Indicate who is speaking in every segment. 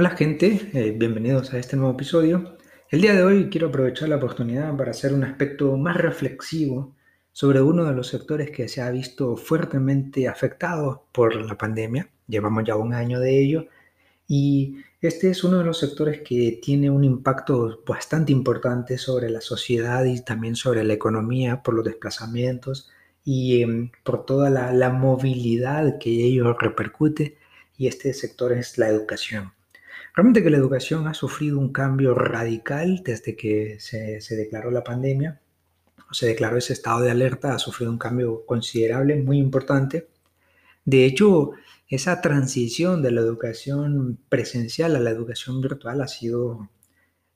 Speaker 1: Hola gente, eh, bienvenidos a este nuevo episodio. El día de hoy quiero aprovechar la oportunidad para hacer un aspecto más reflexivo sobre uno de los sectores que se ha visto fuertemente afectado por la pandemia. Llevamos ya un año de ello y este es uno de los sectores que tiene un impacto bastante importante sobre la sociedad y también sobre la economía por los desplazamientos y em, por toda la, la movilidad que ello repercute y este sector es la educación. Realmente que la educación ha sufrido un cambio radical desde que se, declaró la pandemia, o se declaró ese estado de alerta, ha sufrido un cambio considerable, muy importante. De hecho, esa transición de la educación presencial a la educación virtual ha sido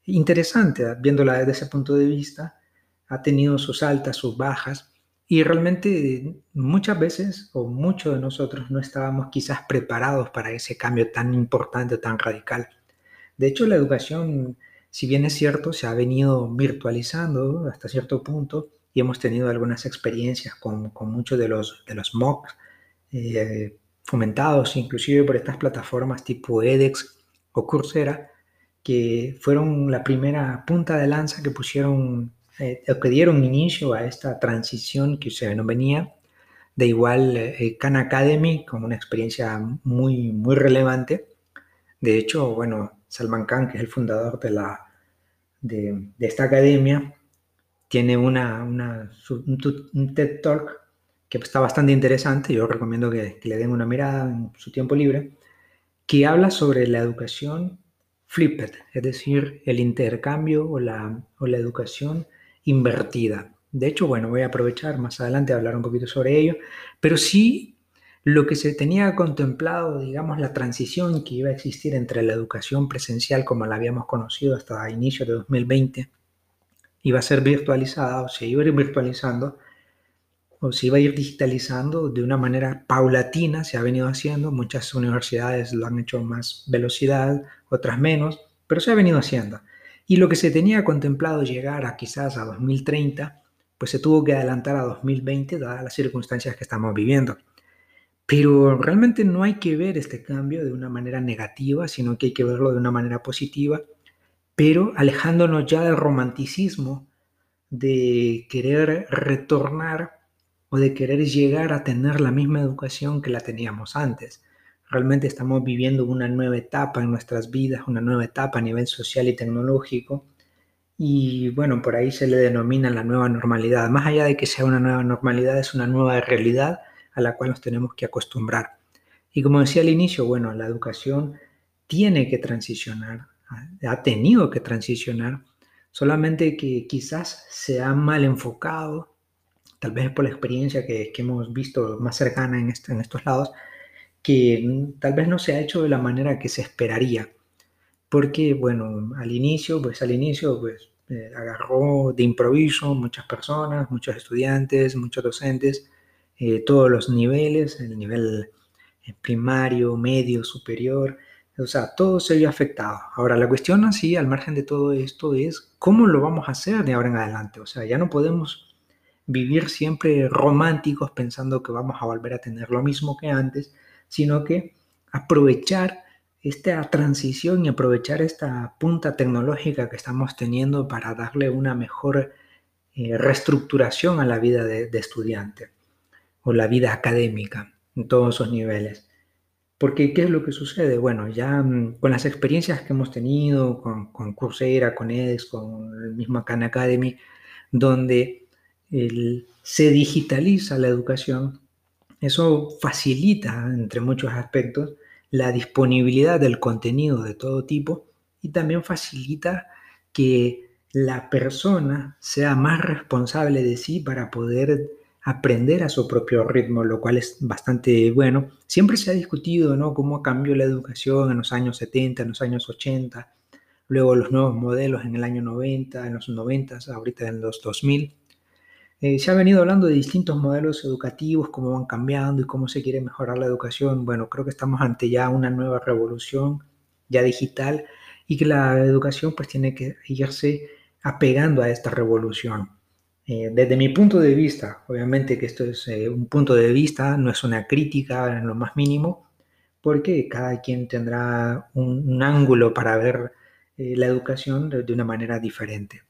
Speaker 1: interesante, viéndola desde ese punto de vista, ha tenido sus altas, sus bajas, y realmente muchas veces o muchos de nosotros no estábamos quizás preparados para ese cambio tan importante, tan radical. De hecho, la educación, si bien es cierto, se ha venido virtualizando hasta cierto punto y hemos tenido algunas experiencias con, muchos de los, de los MOOCs eh, fomentados inclusive por estas plataformas tipo edX o Coursera, que fueron la primera punta de lanza que pusieron eh, que dieron inicio a esta transición que se venía. De igual, eh, Khan Academy como una experiencia muy, muy relevante. De hecho, bueno, Salman Khan, que es el fundador de, la, de, esta academia, tiene una, una un TED Talk que está bastante interesante, yo recomiendo que, que, le den una mirada en su tiempo libre, que habla sobre la educación flipped, es decir, el intercambio o la, o la educación invertida. De hecho, bueno, voy a aprovechar más adelante a hablar un poquito sobre ello, pero sí lo que se tenía contemplado, digamos, la transición que iba a existir entre la educación presencial como la habíamos conocido hasta inicio de 2020, iba a ser virtualizada o se iba a ir virtualizando o se iba a ir digitalizando de una manera paulatina, se ha venido haciendo, muchas universidades lo han hecho más velocidad, otras menos, pero se ha venido haciendo. Y lo que se tenía contemplado llegar a quizás a 2030, pues se tuvo que adelantar a 2020 dadas las circunstancias que estamos viviendo. Pero realmente no hay que ver este cambio de una manera negativa, sino que hay que verlo de una manera positiva, pero alejándonos ya del romanticismo de querer retornar o de querer llegar a tener la misma educación que la teníamos antes. Realmente estamos viviendo una nueva etapa en nuestras vidas, una nueva etapa a nivel social y tecnológico. Y bueno, por ahí se le denomina la nueva normalidad. Más allá de que sea una nueva normalidad, es una nueva realidad a la cual nos tenemos que acostumbrar. Y como decía al inicio, bueno, la educación tiene que transicionar, ha tenido que transicionar, solamente que quizás se ha mal enfocado, tal vez por la experiencia que, hemos visto más cercana en, este, en estos lados, que tal vez no se ha hecho de la manera que se esperaría. Porque, bueno, al inicio, pues al inicio, pues eh, agarró de improviso muchas personas, muchos estudiantes, muchos docentes, eh, todos los niveles, el nivel eh, primario, medio, superior, o sea, todo se vio afectado. Ahora, la cuestión así, al margen de todo esto, es cómo lo vamos a hacer de ahora en adelante. O sea, ya no podemos vivir siempre románticos pensando que vamos a volver a tener lo mismo que antes, sino que aprovechar esta transición y aprovechar esta punta tecnológica que estamos teniendo para darle una mejor eh, reestructuración a la vida de, estudiante o la vida académica en todos esos niveles. Porque, ¿qué es lo que sucede? Bueno, ya mm, con las experiencias que hemos tenido con, con Coursera, con edX, con el mismo Khan Academy, donde se digitaliza la educación, eso facilita, entre muchos aspectos, la disponibilidad del contenido de todo tipo y también facilita que la persona sea más responsable de sí para poder aprender a su propio ritmo, lo cual es bastante bueno. Siempre se ha discutido ¿no? cómo cambió la educación en los años 70, en los años 80, luego los nuevos modelos en el año 90, en los 90, ahorita en los 2000. Eh, se ha venido hablando de distintos modelos educativos, cómo van cambiando y cómo se quiere mejorar la educación. Bueno, creo que estamos ante ya una nueva revolución, ya digital, y que la educación pues tiene que irse apegando a esta revolución. Eh, desde mi punto de vista, obviamente que esto es eh, un punto de vista, no es una crítica en lo más mínimo, porque cada quien tendrá un, ángulo para ver eh, la educación de, una manera diferente.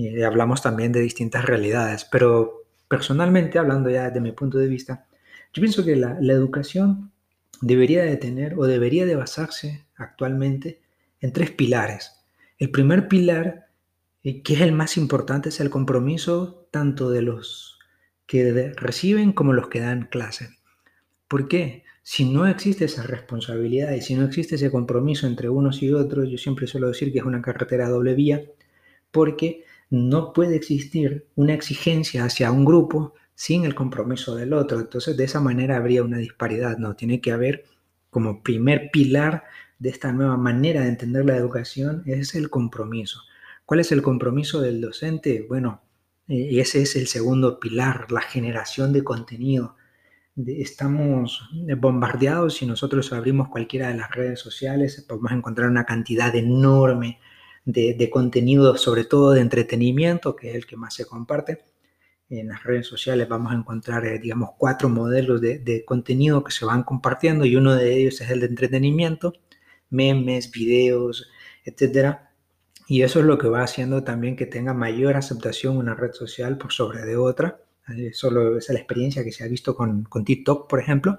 Speaker 1: Y hablamos también de distintas realidades, pero personalmente, hablando ya desde mi punto de vista, yo pienso que la, educación debería de tener o debería de basarse actualmente en tres pilares. El primer pilar, eh, que es el más importante, es el compromiso tanto de los que reciben como los que dan clase. ¿Por qué? Si no existe esa responsabilidad y si no existe ese compromiso entre unos y otros, yo siempre suelo decir que es una carretera doble vía, porque no puede existir una exigencia hacia un grupo sin el compromiso del otro. Entonces, de esa manera habría una disparidad, ¿no? Tiene que haber como primer pilar de esta nueva manera de entender la educación es el compromiso. ¿Cuál es el compromiso del docente? Bueno, eh, ese es el segundo pilar, la generación de contenido. Estamos bombardeados y nosotros abrimos cualquiera de las redes sociales, podemos encontrar una cantidad enorme de, contenido, sobre todo de entretenimiento, que es el que más se comparte en las redes sociales vamos a encontrar, eh, digamos, cuatro modelos de, de, contenido que se van compartiendo y uno de ellos es el de entretenimiento, memes, videos, etcétera. Y eso es lo que va haciendo también que tenga mayor aceptación una red social por sobre de otra. Solo esa es la experiencia que se ha visto con, con TikTok, por ejemplo.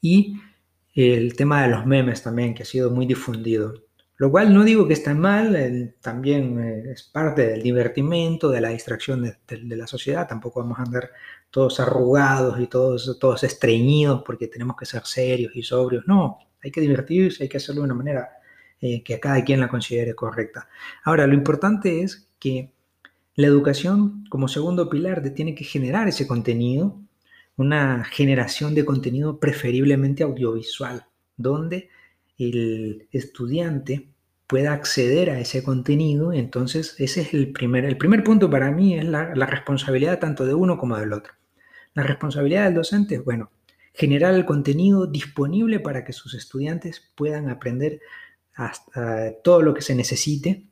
Speaker 1: Y el tema de los memes también, que ha sido muy difundido. Lo cual no digo que está mal, también eh, es parte del divertimento, de la distracción de, la sociedad. Tampoco vamos a andar todos arrugados y todos, todos estreñidos porque tenemos que ser serios y sobrios. No, hay que divertirse, hay que hacerlo de una manera eh, que a cada quien la considere correcta. Ahora, lo importante es que la educación como segundo pilar tiene que generar ese contenido, una generación de contenido preferiblemente audiovisual, donde el estudiante pueda acceder a ese contenido. Entonces, ese es el primer, el primer punto para mí, es la, responsabilidad tanto de uno como del otro. La responsabilidad del docente es, bueno, generar el contenido disponible para que sus estudiantes puedan aprender hasta todo lo que se necesite,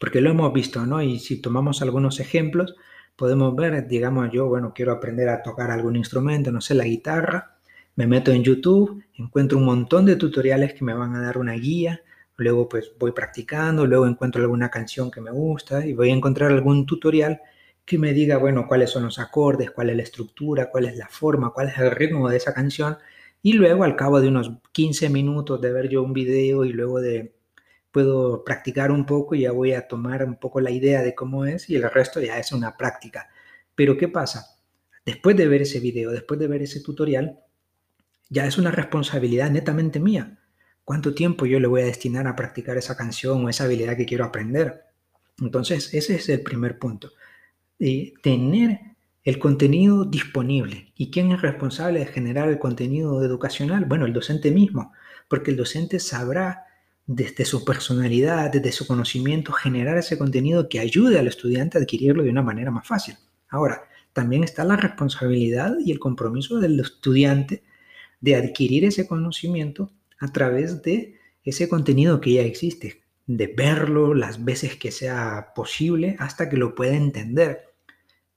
Speaker 1: porque lo hemos visto, ¿no? Y si tomamos algunos ejemplos, podemos ver, digamos, yo, bueno, quiero aprender a tocar algún instrumento, no sé, la guitarra, me meto en YouTube, encuentro un montón de tutoriales que me van a dar una guía, luego pues voy practicando, luego encuentro alguna canción que me gusta y voy a encontrar algún tutorial que me diga, bueno, cuáles son los acordes, cuál es la estructura, cuál es la forma, cuál es el ritmo de esa canción. Y luego al cabo de unos 15 minutos de ver yo un video y luego de puedo practicar un poco ya voy a tomar un poco la idea de cómo es y el resto ya es una práctica. Pero ¿qué pasa? Después de ver ese video, después de ver ese tutorial, ya es una responsabilidad netamente mía. ¿Cuánto tiempo yo le voy a destinar a practicar esa canción o esa habilidad que quiero aprender? Entonces, ese es el primer punto. de tener el contenido disponible. ¿Y quién es responsable de generar el contenido educacional? Bueno, el docente mismo, porque el docente sabrá desde su personalidad, desde su conocimiento, generar ese contenido que ayude al estudiante a adquirirlo de una manera más fácil. Ahora, también está la responsabilidad y el compromiso del estudiante de adquirir ese conocimiento a través de ese contenido que ya existe, de verlo las veces que sea posible hasta que lo pueda entender.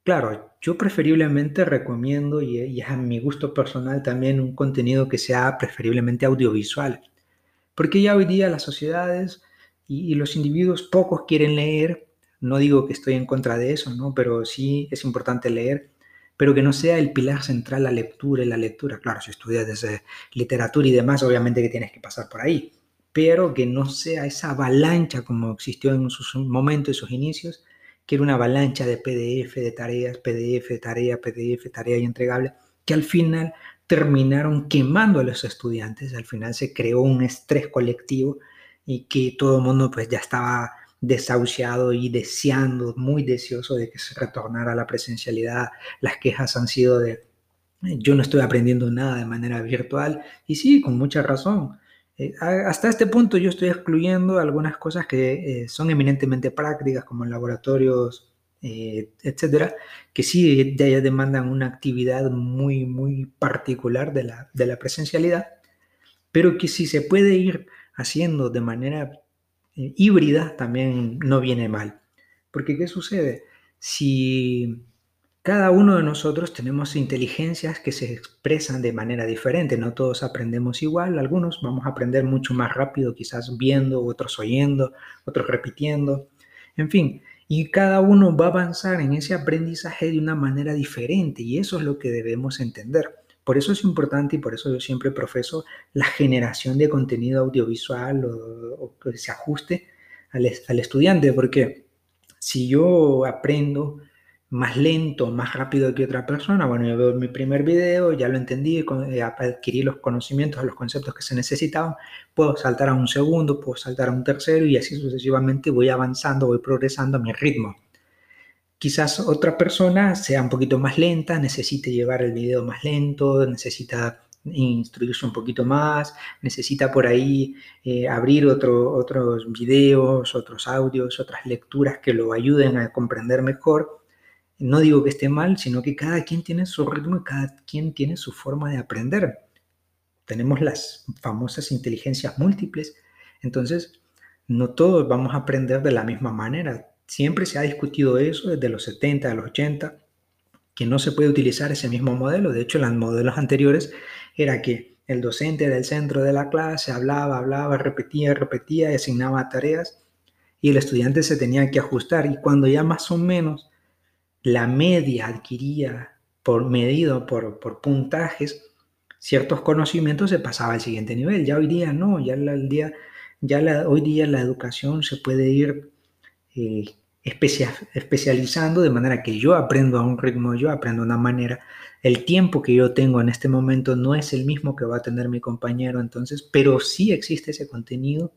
Speaker 1: Claro, yo preferiblemente recomiendo, y es a mi gusto personal también, un contenido que sea preferiblemente audiovisual, porque ya hoy día las sociedades y, los individuos pocos quieren leer, no digo que estoy en contra de eso, ¿no? pero sí es importante leer, pero que no sea el pilar central la lectura y la lectura. Claro, si estudias desde literatura y demás, obviamente que tienes que pasar por ahí, pero que no sea esa avalancha como existió en sus momentos, y sus inicios, que era una avalancha de PDF, de tareas, PDF, tarea, PDF, tarea y entregable, que al final terminaron quemando a los estudiantes, al final se creó un estrés colectivo y que todo el mundo pues ya estaba desahuciado y deseando, muy deseoso de que se retornara a la presencialidad. Las quejas han sido de, yo no estoy aprendiendo nada de manera virtual. Y sí, con mucha razón. Eh, hasta este punto yo estoy excluyendo algunas cosas que eh, son eminentemente prácticas, como laboratorios, eh, etcétera, que sí ya demandan una actividad muy, muy particular de la, de la presencialidad, pero que si se puede ir haciendo de manera híbrida también no viene mal. Porque ¿qué sucede? Si cada uno de nosotros tenemos inteligencias que se expresan de manera diferente, no todos aprendemos igual, algunos vamos a aprender mucho más rápido, quizás viendo, otros oyendo, otros repitiendo, en fin, y cada uno va a avanzar en ese aprendizaje de una manera diferente y eso es lo que debemos entender. Por eso es importante y por eso yo siempre profeso la generación de contenido audiovisual o, que se ajuste al, al estudiante, porque si yo aprendo más lento, más rápido que otra persona, bueno, yo veo mi primer video, ya lo entendí, eh, adquirí los conocimientos, los conceptos que se necesitaban, puedo saltar a un segundo, puedo saltar a un tercero y así sucesivamente voy avanzando, voy progresando a mi ritmo. Quizás otra persona sea un poquito más lenta, necesite llevar el video más lento, necesita instruirse un poquito más, necesita por ahí eh, abrir otro, otros videos, otros audios, otras lecturas que lo ayuden a comprender mejor. No digo que esté mal, sino que cada quien tiene su ritmo y cada quien tiene su forma de aprender. Tenemos las famosas inteligencias múltiples, entonces no todos vamos a aprender de la misma manera. Siempre se ha discutido eso desde los 70, a los 80, que no se puede utilizar ese mismo modelo. De hecho, los modelos anteriores era que el docente del centro de la clase hablaba, hablaba, repetía, repetía, asignaba tareas y el estudiante se tenía que ajustar. Y cuando ya más o menos la media adquiría por medido por, por puntajes ciertos conocimientos, se pasaba al siguiente nivel. Ya hoy día no, ya, el día, ya la, hoy día la educación se puede ir eh, especializando de manera que yo aprendo a un ritmo, yo aprendo de una manera. El tiempo que yo tengo en este momento no es el mismo que va a tener mi compañero, entonces, pero sí existe ese contenido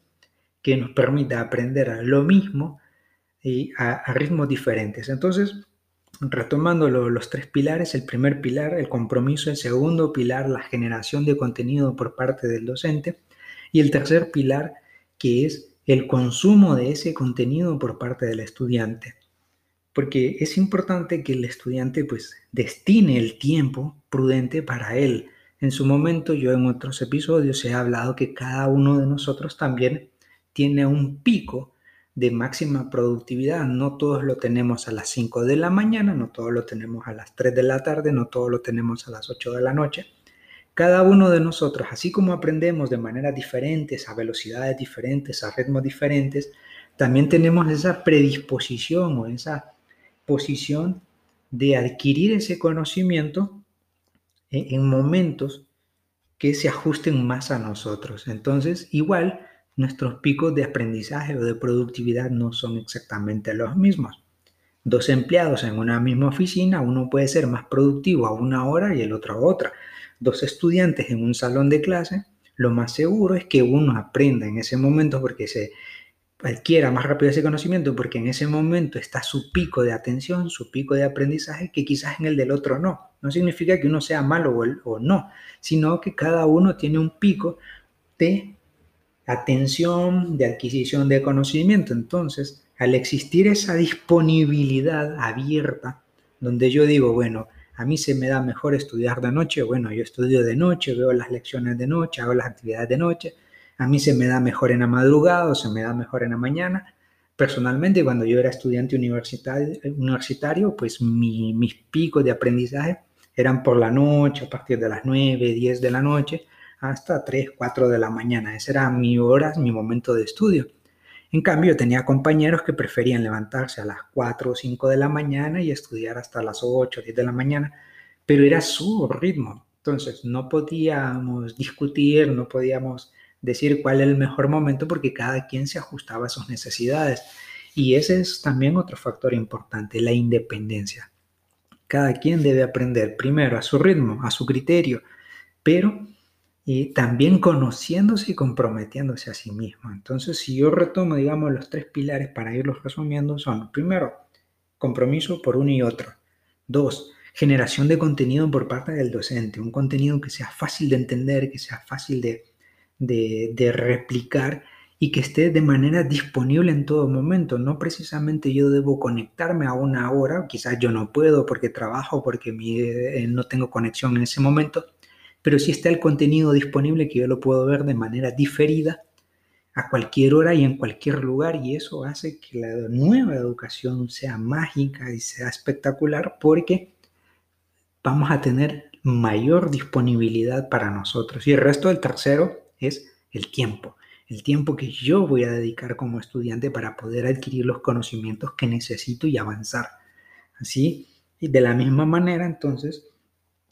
Speaker 1: que nos permite aprender a lo mismo y a, a ritmos diferentes. Entonces, retomando los tres pilares, el primer pilar, el compromiso, el segundo pilar, la generación de contenido por parte del docente y el tercer pilar, que es el consumo de ese contenido por parte del estudiante. Porque es importante que el estudiante pues destine el tiempo prudente para él. En su momento, yo en otros episodios he hablado que cada uno de nosotros también tiene un pico de máxima productividad. No todos lo tenemos a las 5 de la mañana, no todos lo tenemos a las 3 de la tarde, no todos lo tenemos a las 8 de la noche. Cada uno de nosotros, así como aprendemos de maneras diferentes, a velocidades diferentes, a ritmos diferentes, también tenemos esa predisposición o esa posición de adquirir ese conocimiento en, momentos que se ajusten más a nosotros. Entonces, igual, nuestros picos de aprendizaje o de productividad no son exactamente los mismos. Dos empleados en una misma oficina, uno puede ser más productivo a una hora y el otro a otra. Dos estudiantes en un salón de clase, lo más seguro es que uno aprenda en ese momento porque se adquiera más rápido ese conocimiento porque en ese momento está su pico de atención, su pico de aprendizaje, que quizás en el del otro no. No significa que uno sea malo o, o no, sino que cada uno tiene un pico de atención, de adquisición de conocimiento. Entonces, al existir esa disponibilidad abierta, donde yo digo, bueno, a mí se me da mejor estudiar de noche, bueno, yo estudio de noche, veo las lecciones de noche, hago las actividades de noche, a mí se me da mejor en la madrugada o se me da mejor en la mañana. Personalmente, cuando yo era estudiante universitario, pues mis picos de aprendizaje eran por la noche, a partir de las 9, 10 de la noche, hasta 3, 4 de la mañana. Ese era mi hora, mi momento de estudio. En cambio, tenía compañeros que preferían levantarse a las 4 o 5 de la mañana y estudiar hasta las 8 o 10 de la mañana, pero era su ritmo. Entonces, no podíamos discutir, no podíamos decir cuál es el mejor momento porque cada quien se ajustaba a sus necesidades. Y ese es también otro factor importante, la independencia. Cada quien debe aprender primero a su ritmo, a su criterio, pero y también conociéndose y comprometiéndose a sí mismo. Entonces, si yo retomo, digamos, los tres pilares para irlos resumiendo, son, primero, compromiso por uno y otro. Dos, generación de contenido por parte del docente, un contenido que sea fácil de entender, que sea fácil de, de, replicar y que esté de manera disponible en todo momento. No precisamente yo debo conectarme a una hora, quizás yo no puedo porque trabajo, porque mi, eh, no tengo conexión en ese momento, pero sí está el contenido disponible que yo lo puedo ver de manera diferida a cualquier hora y en cualquier lugar y eso hace que la nueva educación sea mágica y sea espectacular porque vamos a tener mayor disponibilidad para nosotros. Y el resto del tercero es el tiempo. El tiempo que yo voy a dedicar como estudiante para poder adquirir los conocimientos que necesito y avanzar. Así, y de la misma manera, entonces,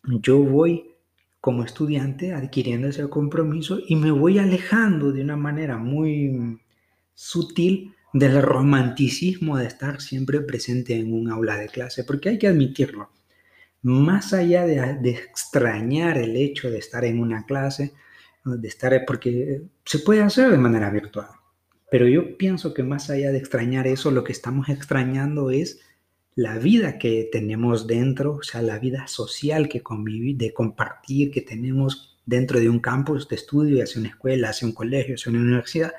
Speaker 1: yo voy como estudiante adquiriendo ese compromiso y me voy alejando de una manera muy sutil del romanticismo de estar siempre presente en un aula de clase, porque hay que admitirlo. Más allá de, extrañar el hecho de estar en una clase, de estar, porque se puede hacer de manera virtual, pero yo pienso que más allá de extrañar eso, lo que estamos extrañando es la vida que tenemos dentro, o sea, la vida social que convivir, de compartir que tenemos dentro de un campus de estudio, hacia una escuela, hacia un colegio, hacia una universidad,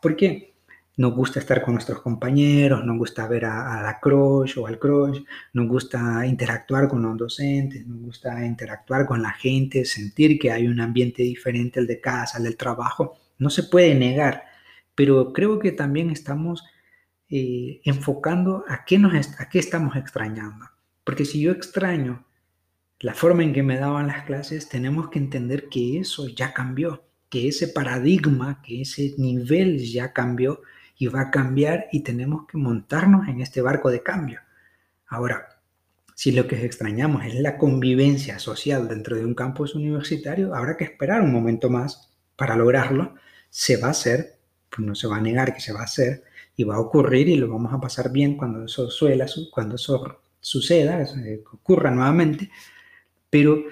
Speaker 1: porque nos gusta estar con nuestros compañeros, nos gusta ver a, la crush o al crush, nos gusta interactuar con los docentes, nos gusta interactuar con la gente, sentir que hay un ambiente diferente al de casa, al del trabajo, no se puede negar, pero creo que también estamos eh, enfocando a qué, nos, a qué estamos extrañando. Porque si yo extraño la forma en que me daban las clases, tenemos que entender que eso ya cambió, que ese paradigma, que ese nivel ya cambió y va a cambiar y tenemos que montarnos en este barco de cambio. Ahora, si lo que extrañamos es la convivencia social dentro de un campus universitario, habrá que esperar un momento más para lograrlo. Se va a hacer, pues no se va a negar que se va a hacer, y va a ocurrir y lo vamos a pasar bien cuando eso suela, cuando eso suceda, eh, ocurra nuevamente, pero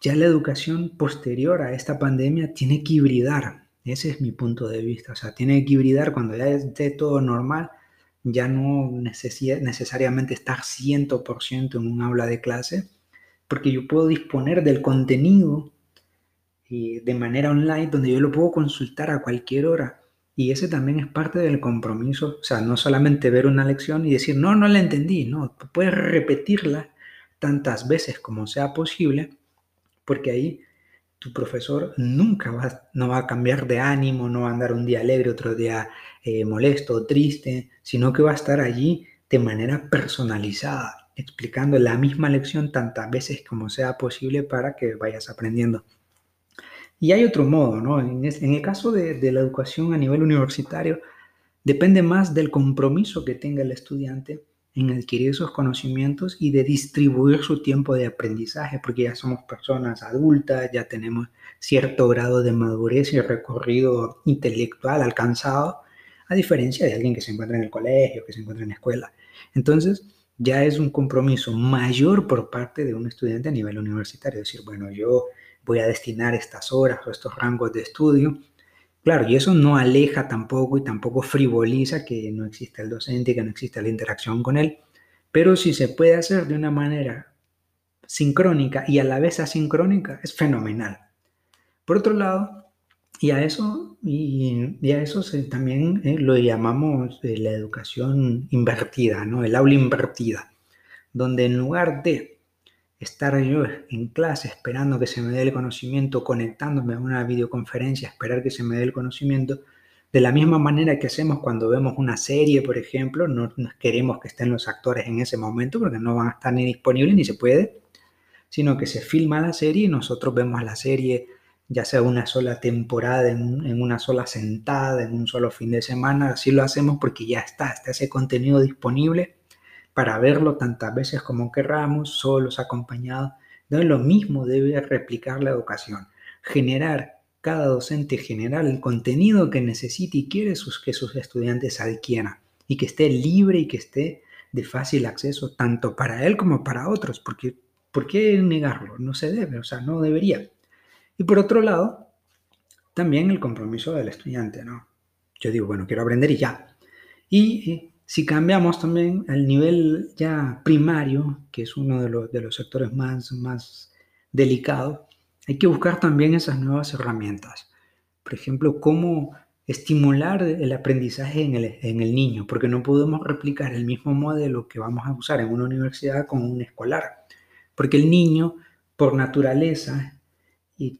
Speaker 1: ya la educación posterior a esta pandemia tiene que hibridar, ese es mi punto de vista, o sea, tiene que hibridar cuando ya esté todo normal, ya no necesariamente estar 100% en un aula de clase, porque yo puedo disponer del contenido eh, de manera online donde yo lo puedo consultar a cualquier hora y ese también es parte del compromiso, o sea, no solamente ver una lección y decir, no, no la entendí, no, puedes repetirla tantas veces como sea posible, porque ahí tu profesor nunca va, no va a cambiar de ánimo, no va a andar un día alegre, otro día eh, molesto triste, sino que va a estar allí de manera personalizada, explicando la misma lección tantas veces como sea posible para que vayas aprendiendo. Y hay otro modo, ¿no? En, el caso de, la educación a nivel universitario, depende más del compromiso que tenga el estudiante en adquirir esos conocimientos y de distribuir su tiempo de aprendizaje, porque ya somos personas adultas, ya tenemos cierto grado de madurez y recorrido intelectual alcanzado, a diferencia de alguien que se encuentra en el colegio, que se encuentra en la escuela. Entonces, ya es un compromiso mayor por parte de un estudiante a nivel universitario, decir, bueno, yo voy a destinar estas horas o estos rangos de estudio. Claro, y eso no aleja tampoco y tampoco frivoliza que no exista el docente, que no exista la interacción con él, pero si se puede hacer de una manera sincrónica y a la vez asincrónica, es fenomenal. Por otro lado, y a eso, y, a eso también eh, lo llamamos eh, la educación invertida, ¿no? el aula invertida, donde en lugar de estar en clase esperando que se me dé el conocimiento, conectándome a una videoconferencia, esperar que se me dé el conocimiento, de la misma manera que hacemos cuando vemos una serie, por ejemplo, no, queremos que estén los actores en ese momento porque no van a estar ni disponibles ni se puede, sino que se filma la serie y nosotros vemos la serie ya sea una sola temporada, en, en una sola sentada, en un solo fin de semana, así lo hacemos porque ya está, está ese contenido disponible para verlo tantas veces como querramos, solos, acompañados. Entonces lo mismo debe replicar la educación, generar cada docente generar el contenido que necesite y quiere sus, que sus estudiantes adquieran y que esté libre y que esté de fácil acceso tanto para él como para otros, porque ¿por qué negarlo? No se debe, o sea, no debería. Y por otro lado, también el compromiso del estudiante, ¿no? Yo digo, bueno, quiero aprender y ya. Y si cambiamos también al nivel ya primario, que es uno de los, de los sectores más, más delicados, hay que buscar también esas nuevas herramientas. Por ejemplo, cómo estimular el aprendizaje en el, en el, niño, porque no podemos replicar el mismo modelo que vamos a usar en una universidad con un escolar, porque el niño, por naturaleza,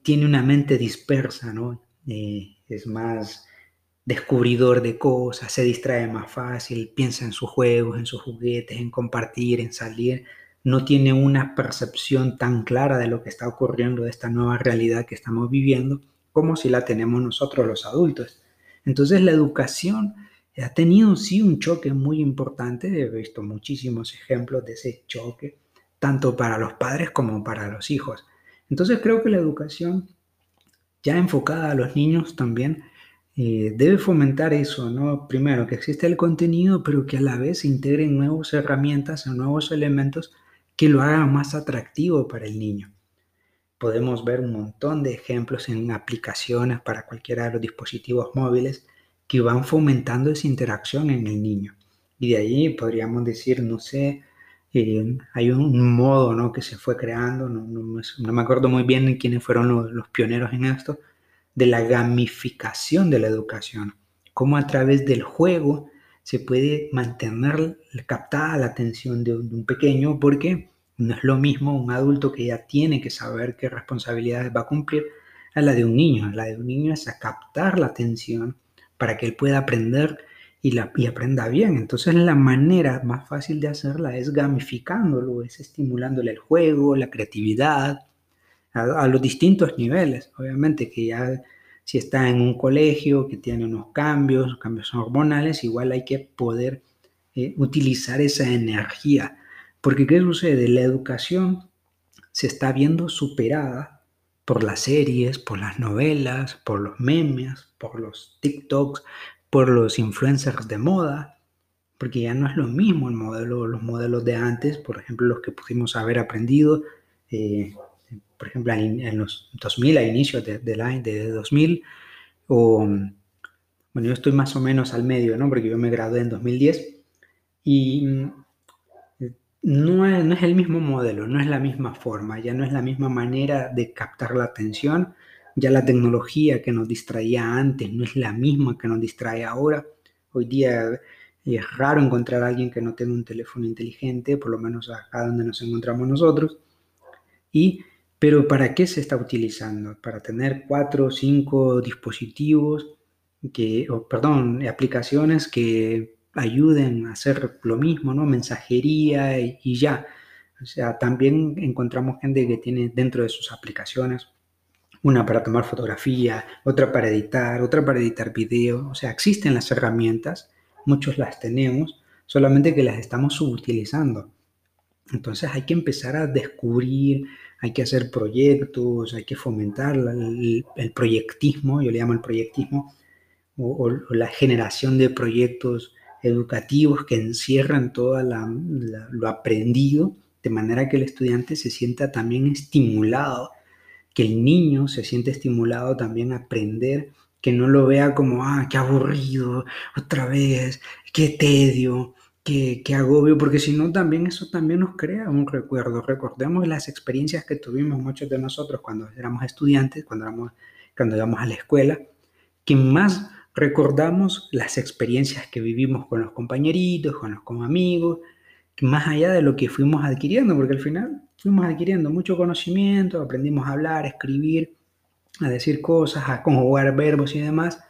Speaker 1: tiene una mente dispersa, ¿no? Eh, es más descubridor de cosas, se distrae más fácil, piensa en sus juegos, en sus juguetes, en compartir, en salir. no tiene una percepción tan clara de lo que está ocurriendo, de esta nueva realidad que estamos viviendo, como si la tenemos nosotros los adultos. Entonces la educación ha tenido sí un choque muy importante, he visto muchísimos ejemplos de ese choque, tanto para los padres como para los hijos. Entonces creo que la educación ya enfocada a los niños también eh, debe fomentar eso, ¿no? Primero, que existe el contenido, pero que a la vez integren nuevas herramientas o nuevos elementos que lo hagan más atractivo para el niño. Podemos ver un montón de ejemplos en aplicaciones para cualquiera de los dispositivos móviles que van fomentando esa interacción en el niño. Y de ahí podríamos decir, no sé, eh, hay un modo ¿no? que se fue creando, no, me acuerdo muy bien quiénes fueron los, pioneros en esto, de la gamificación de la educación, cómo a través del juego se puede mantener captada la atención de un, pequeño, porque no es lo mismo un adulto que ya tiene que saber qué responsabilidades va a cumplir a la de un niño. La de un niño es a captar la atención para que él pueda aprender y, la, y aprenda bien. Entonces la manera más fácil de hacerla es gamificándolo, es estimulándole el juego, la creatividad, a, los distintos niveles. Obviamente que ya si está en un colegio que tiene unos cambios, cambios hormonales, igual hay que poder eh, utilizar esa energía. Porque ¿qué sucede? La educación se está viendo superada por las series, por las novelas, por los memes, por los TikToks, por los influencers de moda, porque ya no es lo mismo el modelo, los modelos de antes, por ejemplo, los que pudimos haber aprendido, eh, por ejemplo, en, los 2000, a inicios de, de, de 2000, o, bueno, yo estoy más o menos al medio, ¿no? Porque yo me gradué en 2010 y no es, no es el mismo modelo, no es la misma forma, ya no es la misma manera de captar la atención ya la tecnología que nos distraía antes no es la misma que nos distrae ahora. Hoy día es raro encontrar a alguien que no tenga un teléfono inteligente, por lo menos acá donde nos encontramos nosotros. Y, pero ¿para qué se está utilizando? Para tener cuatro o cinco dispositivos, que, perdón, aplicaciones que ayuden a hacer lo mismo, ¿no? Mensajería y, y ya. O sea, también encontramos gente que tiene dentro de sus aplicaciones una para tomar fotografía, otra para editar, otra para editar video. O sea, existen las herramientas, muchos las tenemos, solamente que las estamos subutilizando. Entonces hay que empezar a descubrir, hay que hacer proyectos, hay que fomentar el, proyectismo, yo le llamo el proyectismo, o, la generación de proyectos educativos que encierran todo lo aprendido, de manera que el estudiante se sienta también estimulado que el niño se siente estimulado también a aprender, que no lo vea como, ah, qué aburrido, otra vez, qué tedio, qué, qué agobio, porque si no también eso también nos crea un recuerdo. Recordemos las experiencias que tuvimos muchos de nosotros cuando éramos estudiantes, cuando, éramos, cuando íbamos a la escuela, que más recordamos las experiencias que vivimos con los compañeritos, con los con amigos, más allá de lo que fuimos adquiriendo, porque al final fuimos adquiriendo mucho conocimiento, aprendimos a hablar, a escribir, a decir cosas, a conjugar verbos y demás,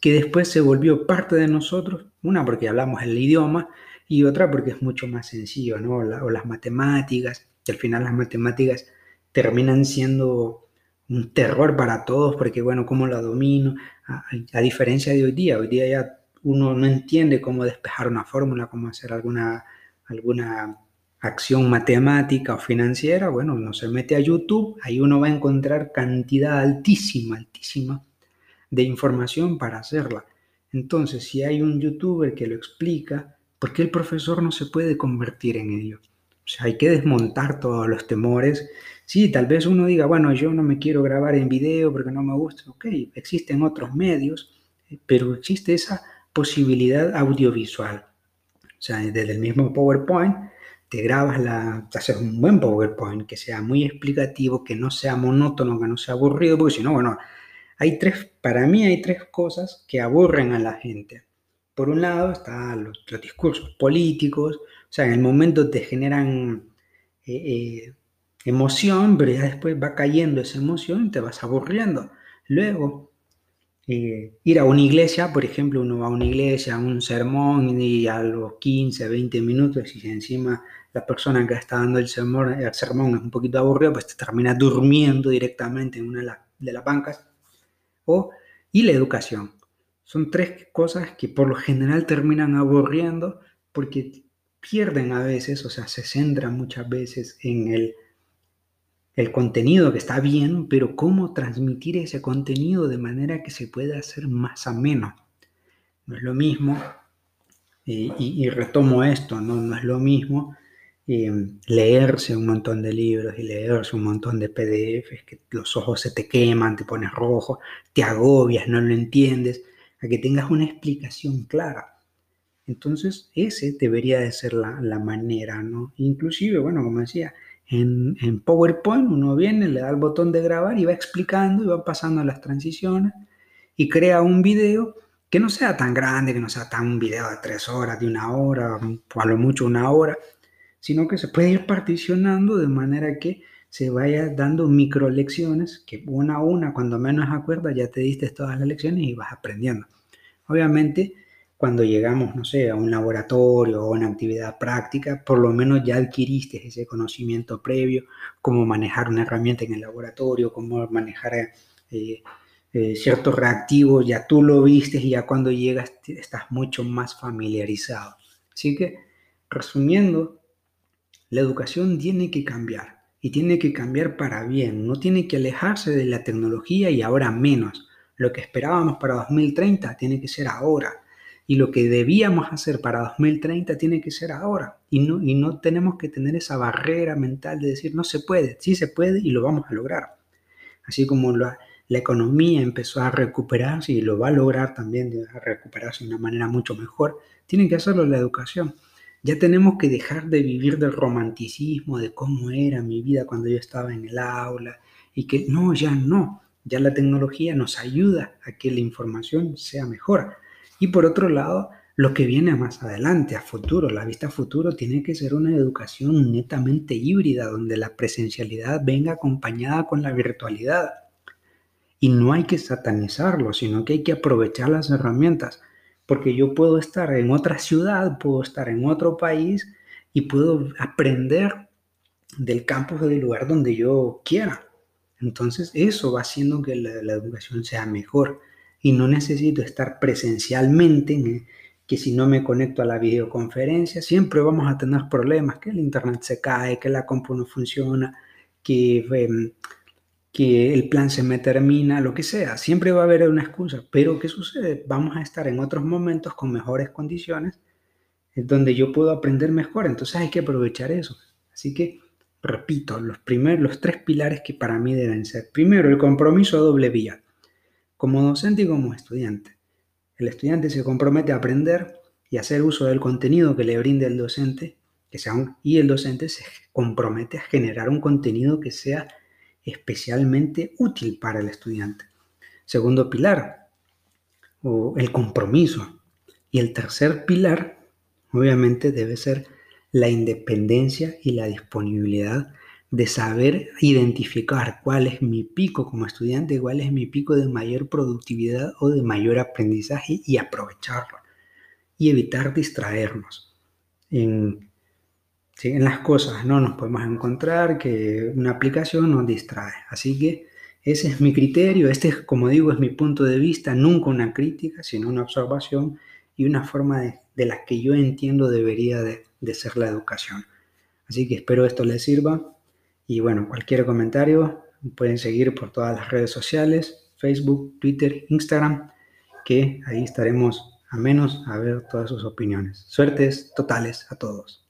Speaker 1: que después se volvió parte de nosotros, una porque hablamos el idioma y otra porque es mucho más sencillo, ¿no? o las matemáticas, que al final las matemáticas terminan siendo un terror para todos, porque bueno, ¿cómo la domino? A, a, diferencia de hoy día, hoy día ya uno no entiende cómo despejar una fórmula, cómo hacer alguna, alguna acción matemática o financiera, bueno, uno se mete a YouTube, ahí uno va a encontrar cantidad altísima, altísima de información para hacerla. Entonces, si hay un youtuber que lo explica, ¿por qué el profesor no se puede convertir en ello? O sea, hay que desmontar todos los temores. Sí, tal vez uno diga, bueno, yo no me quiero grabar en video porque no me gusta. Ok, existen otros medios, pero existe esa posibilidad audiovisual. O sea, desde el mismo PowerPoint te grabas la, te haces un buen PowerPoint que sea muy explicativo, que no sea monótono, que no sea aburrido, porque si no, bueno, hay tres, para mí hay tres cosas que aburren a la gente. Por un lado están los, discursos políticos, o sea, en el momento te generan eh, eh, emoción, pero ya después va cayendo esa emoción y te vas aburriendo. Luego eh, ir a una iglesia, por ejemplo, uno va a una iglesia, a un sermón y a los 15, 20 minutos y encima la persona que está dando el sermón, el sermón es un poquito aburrido, pues te termina durmiendo directamente en una de, de las bancas. O, y la educación. Son tres cosas que por lo general terminan aburriendo porque pierden a veces, o sea, se centran muchas veces en el, el contenido que está bien, pero cómo transmitir ese contenido de manera que se pueda hacer más ameno. No es lo mismo, y, retomo esto, ¿no? no es lo mismo eh, leerse un montón de libros y leerse un montón de PDFs, que los ojos se te queman, te pones rojo, te agobias, no lo entiendes, a que tengas una explicación clara. Entonces, ese debería de ser la, manera, ¿no? Inclusive, bueno, como decía, en, en, PowerPoint uno viene, le da el botón de grabar y va explicando y va pasando las transiciones y crea un video que no sea tan grande, que no sea tan un video de tres horas, de una hora, o a lo mucho una hora, sino que se puede ir particionando de manera que se vaya dando micro lecciones, que una a una, cuando menos acuerdas, ya te diste todas las lecciones y vas aprendiendo. Obviamente, cuando llegamos, no sé, a un laboratorio o una actividad práctica, por lo menos ya adquiriste ese conocimiento previo, cómo manejar una herramienta en el laboratorio, cómo manejar eh, eh, ciertos reactivos, ya tú lo viste y ya cuando llegas estás mucho más familiarizado. Así que, resumiendo, la educación tiene que cambiar y tiene que cambiar para bien, no tiene que alejarse de la tecnología y ahora menos. Lo que esperábamos para 2030 tiene que ser ahora y lo que debíamos hacer para 2030 tiene que ser ahora. Y no, y no tenemos que tener esa barrera mental de decir no se puede, sí se puede y lo vamos a lograr. Así como la, economía empezó a recuperarse y lo va a lograr también, a recuperarse de una manera mucho mejor, tiene que hacerlo la educación. Ya tenemos que dejar de vivir del romanticismo, de cómo era mi vida cuando yo estaba en el aula, y que no, ya no, ya la tecnología nos ayuda a que la información sea mejor. Y por otro lado, lo que viene más adelante, a futuro, la vista a futuro, tiene que ser una educación netamente híbrida, donde la presencialidad venga acompañada con la virtualidad. Y no hay que satanizarlo, sino que hay que aprovechar las herramientas, porque yo puedo estar en otra ciudad, puedo estar en otro país y puedo aprender del campus o del lugar donde yo quiera. Entonces eso va haciendo que la, la educación sea mejor y no necesito estar presencialmente, que si no me conecto a la videoconferencia, siempre vamos a tener problemas, que el internet se cae, que la compu no funciona, que, em, que el plan se me termina, lo que sea, siempre va a haber una excusa, pero ¿qué sucede? Vamos a estar en otros momentos con mejores condiciones, donde yo puedo aprender mejor, entonces hay que aprovechar eso. Así que, repito, los, primeros, los tres pilares que para mí deben ser, primero, el compromiso a doble vía como docente y como estudiante. El estudiante se compromete a aprender y hacer uso del contenido que le brinde el docente, que sea y el docente se compromete a generar un contenido que sea especialmente útil para el estudiante. Segundo pilar, el compromiso. Y el tercer pilar, obviamente, debe ser la independencia y la disponibilidad de saber identificar cuál es mi pico como estudiante, cuál es mi pico de mayor productividad o de mayor aprendizaje y aprovecharlo. Y evitar distraernos en las cosas. No nos podemos encontrar que una aplicación nos distrae. Así que ese es mi criterio, este es, como digo, es mi punto de vista, nunca una crítica, sino una observación y una forma de, de la que yo entiendo debería de, de ser la educación. Así que espero esto les sirva y bueno, cualquier comentario pueden seguir por todas las redes sociales, Facebook, Twitter, Instagram, que ahí estaremos a menos a ver todas sus opiniones. Suertes totales a todos.